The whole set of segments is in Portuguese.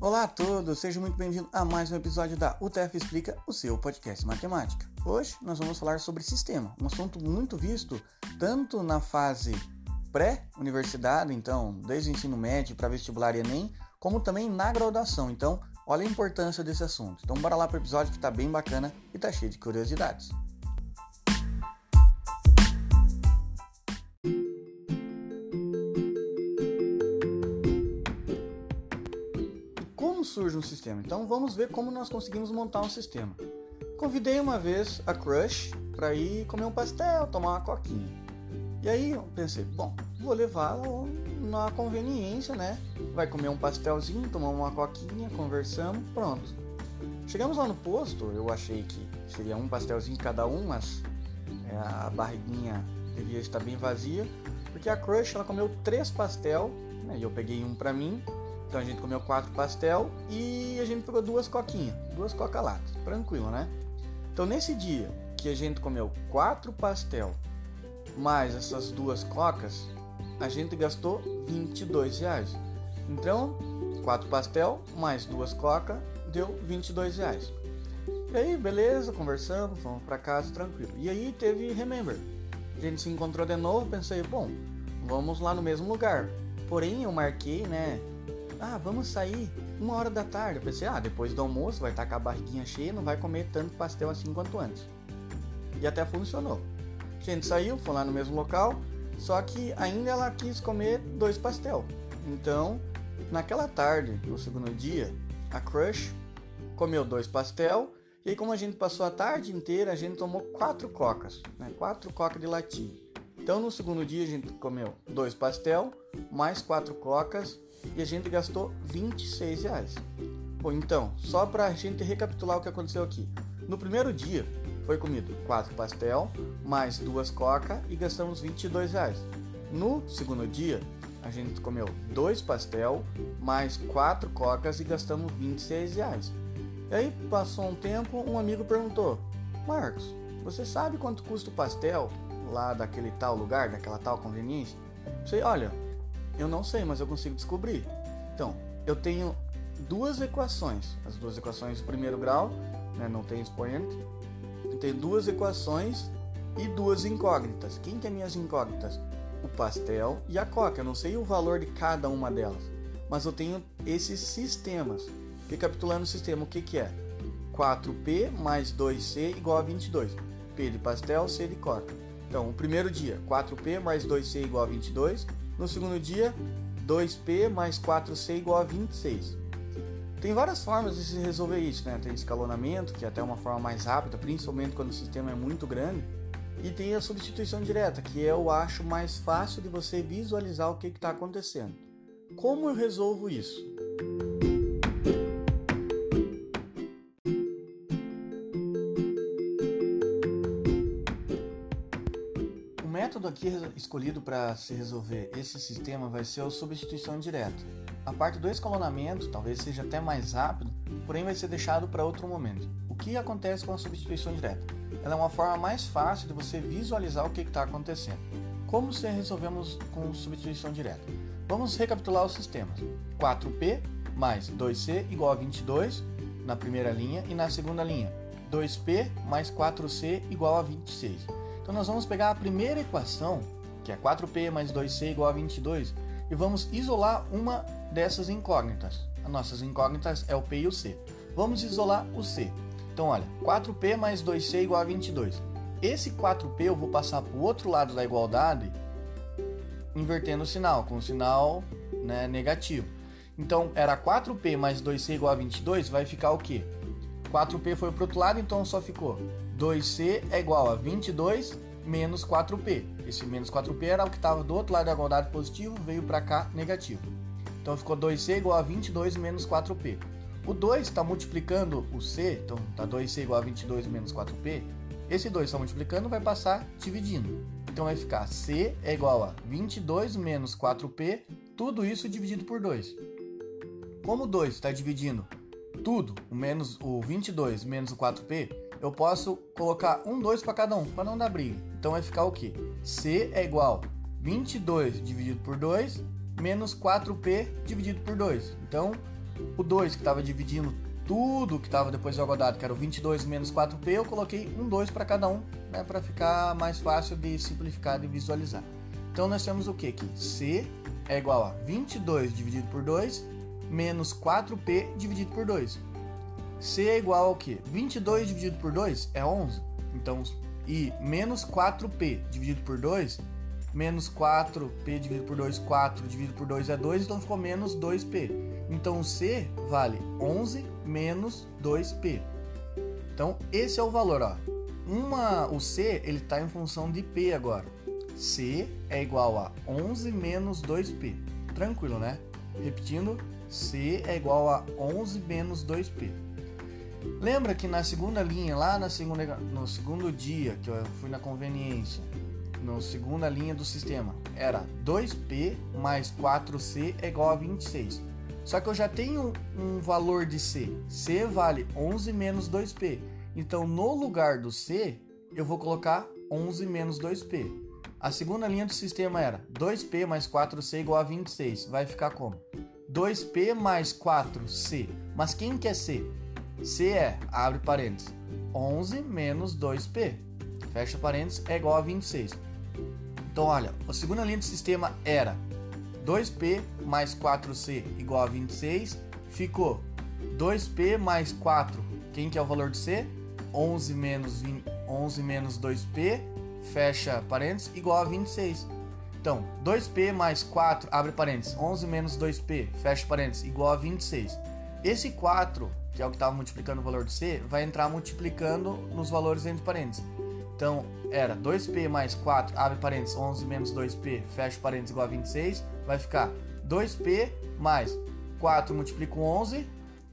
Olá a todos, sejam muito bem-vindos a mais um episódio da UTF Explica, o seu podcast matemática. Hoje nós vamos falar sobre sistema, um assunto muito visto tanto na fase pré-universidade, então desde o ensino médio para vestibular e Enem, como também na graduação. Então, olha a importância desse assunto. Então, bora lá para o episódio que está bem bacana e está cheio de curiosidades. Surge um sistema? Então vamos ver como nós conseguimos montar um sistema. Convidei uma vez a Crush para ir comer um pastel, tomar uma coquinha. E aí eu pensei, bom, vou levá-la na conveniência, né? Vai comer um pastelzinho, tomar uma coquinha, conversamos, pronto. Chegamos lá no posto, eu achei que seria um pastelzinho cada um, mas é, a barriguinha devia estar bem vazia, porque a Crush ela comeu três pastel, né, e eu peguei um para mim então a gente comeu quatro pastel e a gente pegou duas coquinhas, duas coca-latas, tranquilo, né? Então nesse dia que a gente comeu quatro pastel mais essas duas cocas, a gente gastou 22 reais. Então, quatro pastel mais duas coca deu 22 reais. E aí, beleza, conversamos, fomos para casa tranquilo. E aí teve Remember. A gente se encontrou de novo, pensei, bom, vamos lá no mesmo lugar. Porém, eu marquei, né, ah, vamos sair uma hora da tarde. Eu pensei, ah, depois do almoço vai estar com a barriguinha cheia, não vai comer tanto pastel assim quanto antes. E até funcionou. A gente saiu, foi lá no mesmo local, só que ainda ela quis comer dois pastel. Então, naquela tarde, no segundo dia, a Crush comeu dois pastel. E aí, como a gente passou a tarde inteira, a gente tomou quatro cocas, né? Quatro cocas de latinha. Então, no segundo dia, a gente comeu dois pastel, mais quatro cocas e a gente gastou 26 reais. Bom, então, só para a gente recapitular o que aconteceu aqui. No primeiro dia, foi comido quatro pastel, mais duas coca e gastamos 22 reais. No segundo dia, a gente comeu dois pastel, mais quatro cocas e gastamos 26 reais. E aí, passou um tempo, um amigo perguntou, Marcos, você sabe quanto custa o pastel lá daquele tal lugar, daquela tal conveniência? Você, olha, eu não sei, mas eu consigo descobrir. Então, eu tenho duas equações, as duas equações do primeiro grau, né, não tem expoente. Eu tenho duas equações e duas incógnitas. Quem que é minhas incógnitas? O pastel e a coca. Eu não sei o valor de cada uma delas, mas eu tenho esses sistemas. Recapitulando o sistema, o que, que é? 4P mais 2C igual a 22. P de pastel, C de coca. Então, o primeiro dia, 4P mais 2C igual a 22. No segundo dia, 2P mais 4C igual a 26. Tem várias formas de se resolver isso, né? Tem escalonamento, que é até uma forma mais rápida, principalmente quando o sistema é muito grande. E tem a substituição direta, que eu acho mais fácil de você visualizar o que está acontecendo. Como eu resolvo isso? Aqui escolhido para se resolver esse sistema vai ser a substituição direta. A parte do escalonamento talvez seja até mais rápido, porém vai ser deixado para outro momento. O que acontece com a substituição direta? Ela é uma forma mais fácil de você visualizar o que está acontecendo. Como se resolvemos com substituição direta? Vamos recapitular os sistemas. 4P mais 2C igual a 22 na primeira linha e na segunda linha 2P mais 4C igual a 26. Então nós vamos pegar a primeira equação, que é 4p mais 2c igual a 22, e vamos isolar uma dessas incógnitas. As nossas incógnitas é o p e o c. Vamos isolar o c. Então olha, 4p mais 2c igual a 22. Esse 4p eu vou passar para o outro lado da igualdade, invertendo o sinal, com o sinal né, negativo. Então era 4p mais 2c igual a 22, vai ficar o quê? 4p foi para o outro lado, então só ficou 2c é igual a 22 menos 4p. Esse menos 4p era o que estava do outro lado da igualdade positivo, veio para cá negativo. Então ficou 2c igual a 22 menos 4p. O 2 está multiplicando o c, então está 2c igual a 22 menos 4p. Esse 2 está multiplicando, vai passar dividindo. Então vai ficar c é igual a 22 menos 4p, tudo isso dividido por 2. Como o 2 está dividindo tudo, o menos o 22 menos o 4p, eu posso colocar um 2 para cada um, para não dar briga. Então vai ficar o quê? C é igual 22 dividido por 2 menos 4p dividido por 2. Então, o 2 que estava dividindo tudo que estava depois do igualdade, que era o 22 menos 4p, eu coloquei um 2 para cada um, né, para ficar mais fácil de simplificar e visualizar. Então nós temos o que aqui? C é igual a 22 dividido por 2 menos 4p dividido por 2. C é igual ao que? 22 dividido por 2 é 11. Então, e menos 4p dividido por 2, menos 4p dividido por 2, 4 dividido por 2 é 2, então ficou menos 2p. Então, C vale 11 menos 2p. Então, esse é o valor, ó. Uma, o C, está em função de p agora. C é igual a 11 menos 2p. Tranquilo, né? Repetindo, C é igual a 11 menos 2p. Lembra que na segunda linha, lá na segunda, no segundo dia que eu fui na conveniência, na segunda linha do sistema, era 2p mais 4c é igual a 26. Só que eu já tenho um valor de c. c vale 11 menos 2p. Então, no lugar do c, eu vou colocar 11 menos 2p. A segunda linha do sistema era 2p mais 4c igual a 26. Vai ficar como? 2p mais 4c. Mas quem quer c? C é, abre parênteses, 11 menos 2p. Fecha parênteses, é igual a 26. Então, olha, a segunda linha do sistema era 2p mais 4c igual a 26. Ficou 2p mais 4. Quem que é o valor de c? 11 menos, 20, 11 menos 2p, fecha parênteses, igual a 26. Então, 2p mais 4, abre parênteses, 11 menos 2p, fecha parênteses, igual a 26. Esse 4, que é o que estava multiplicando o valor de c, vai entrar multiplicando nos valores entre parênteses. Então, era 2p mais 4, abre parênteses, 11 menos 2p, fecha parênteses, igual a 26. Vai ficar 2p mais 4 multiplica com 11,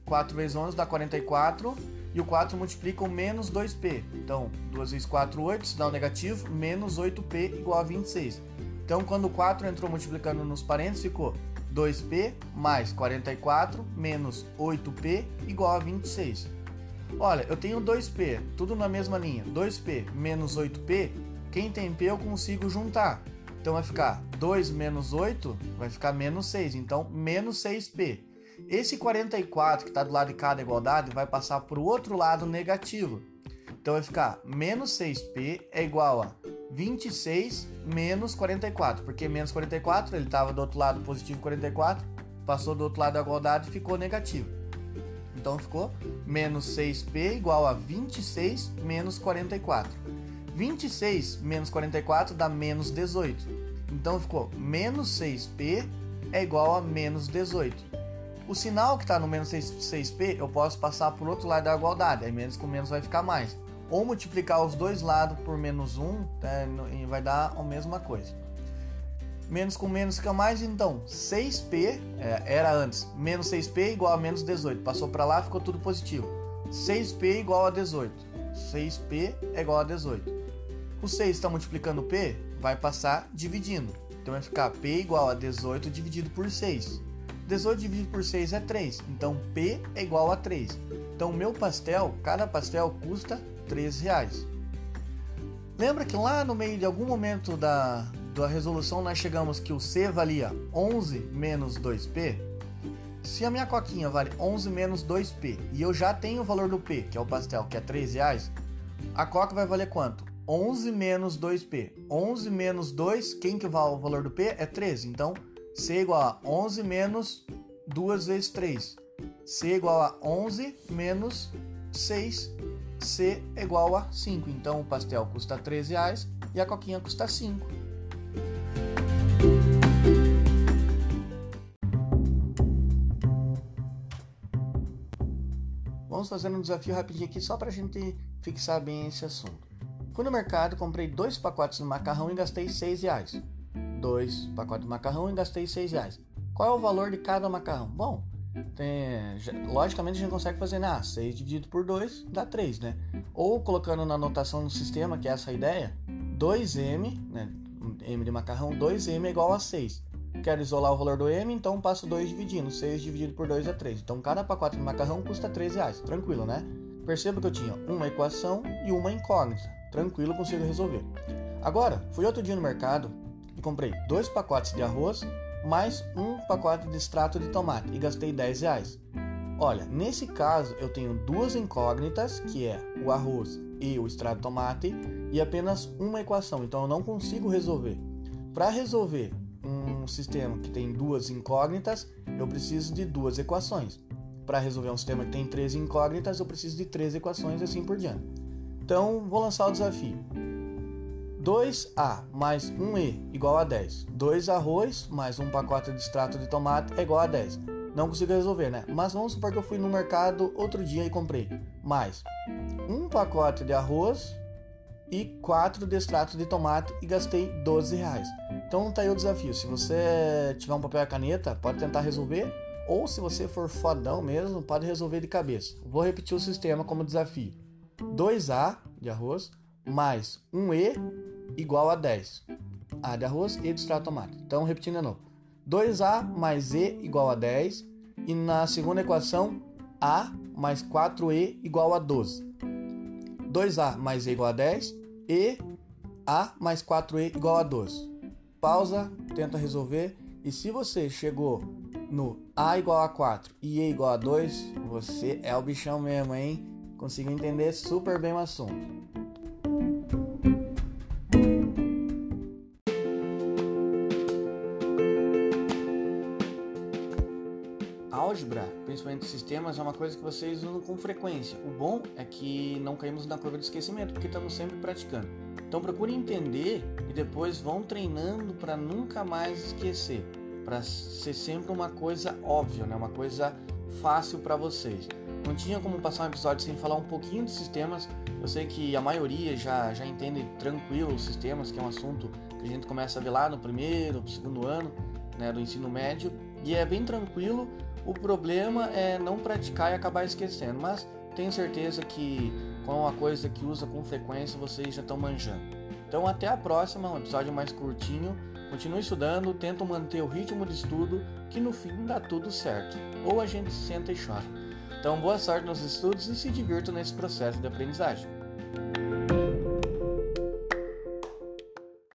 4 vezes 11 dá 44, e o 4 multiplica menos 2p. Então, 2 vezes 4, 8, se dá um negativo, menos 8p igual a 26. Então, quando o 4 entrou multiplicando nos parênteses, ficou 2p mais 44 menos 8p igual a 26. Olha, eu tenho 2p, tudo na mesma linha. 2p menos 8p, quem tem p eu consigo juntar. Então vai ficar 2 menos 8, vai ficar menos 6. Então, menos 6p. Esse 44 que está do lado de cada igualdade vai passar para o outro lado negativo. Então vai ficar menos 6p é igual a 26 menos 44, porque menos 44 ele estava do outro lado positivo 44, passou do outro lado da igualdade e ficou negativo. Então ficou menos 6p igual a 26 menos 44. 26 menos 44 dá menos 18. Então ficou menos 6p é igual a menos 18. O sinal que está no menos 6, 6p eu posso passar por outro lado da igualdade, aí menos com menos vai ficar mais ou multiplicar os dois lados por menos 1 tá, e vai dar a mesma coisa. Menos com menos fica mais, então 6p é, era antes, menos 6p igual a menos 18. Passou para lá, ficou tudo positivo. 6p igual a 18. 6p é igual a 18. O 6 está multiplicando p, vai passar dividindo. Então vai ficar p igual a 18 dividido por 6. 18 dividido por 6 é 3, então p é igual a 3. Então meu pastel, cada pastel custa 13 reais. Lembra que lá no meio de algum momento da, da resolução nós chegamos que o C valia 11 menos 2P? Se a minha coquinha vale 11 menos 2P e eu já tenho o valor do P, que é o pastel, que é 3 reais, a coca vai valer quanto? 11 menos 2P. 11 menos 2, quem que vale o valor do P? É 13. Então, C igual a 11 menos 2 vezes 3. C igual a 11 menos 6 C igual a 5. Então o pastel custa 13 reais e a coquinha custa 5. Vamos fazer um desafio rapidinho aqui só para a gente fixar bem esse assunto. Fui no mercado, comprei dois pacotes de macarrão e gastei 6 reais. Dois pacotes de macarrão e gastei 6 reais. Qual é o valor de cada macarrão? Bom, tem, logicamente a gente consegue fazer, né? Ah, 6 dividido por 2 dá 3, né? Ou colocando na anotação no sistema, que é essa ideia, 2m, né? m de macarrão, 2m é igual a 6. Quero isolar o valor do m, então passo 2 dividindo. 6 dividido por 2 é 3. Então cada pacote de macarrão custa 13 reais. Tranquilo, né? Perceba que eu tinha uma equação e uma incógnita. Tranquilo, consigo resolver. Agora, fui outro dia no mercado e comprei dois pacotes de arroz mais um pacote de extrato de tomate e gastei 10 reais. Olha, nesse caso eu tenho duas incógnitas, que é o arroz e o extrato de tomate, e apenas uma equação, então eu não consigo resolver. Para resolver um sistema que tem duas incógnitas, eu preciso de duas equações. Para resolver um sistema que tem três incógnitas, eu preciso de três equações e assim por diante. Então, vou lançar o desafio. 2A mais 1E igual a 10. 2 arroz mais um pacote de extrato de tomate é igual a 10. Não consigo resolver, né? Mas vamos supor que eu fui no mercado outro dia e comprei mais um pacote de arroz e 4 de extrato de tomate e gastei 12 reais. Então tá aí o desafio. Se você tiver um papel e caneta, pode tentar resolver. Ou se você for fodão mesmo, pode resolver de cabeça. Vou repetir o sistema como desafio. 2A de arroz mais 1E igual a 10. A de arroz e de extrato de tomate. Então, repetindo de novo. 2A mais E igual a 10. E na segunda equação, A mais 4E igual a 12. 2A mais E igual a 10. E A mais 4E igual a 12. Pausa, tenta resolver. E se você chegou no A igual a 4 e E igual a 2, você é o bichão mesmo, hein? Conseguiu entender super bem o assunto. Sistemas, é uma coisa que vocês usam com frequência. O bom é que não caímos na curva de esquecimento, porque estamos sempre praticando. Então procure entender e depois vão treinando para nunca mais esquecer, para ser sempre uma coisa óbvia, né? uma coisa fácil para vocês. Não tinha como passar um episódio sem falar um pouquinho de sistemas. Eu sei que a maioria já, já entende tranquilo os sistemas, que é um assunto que a gente começa a ver lá no primeiro, segundo ano né, do ensino médio, e é bem tranquilo. O problema é não praticar e acabar esquecendo, mas tenho certeza que com uma coisa que usa com frequência vocês já estão manjando. Então até a próxima, um episódio mais curtinho. Continue estudando, tenta manter o ritmo de estudo, que no fim dá tudo certo. Ou a gente senta e chora. Então boa sorte nos estudos e se divirta nesse processo de aprendizagem.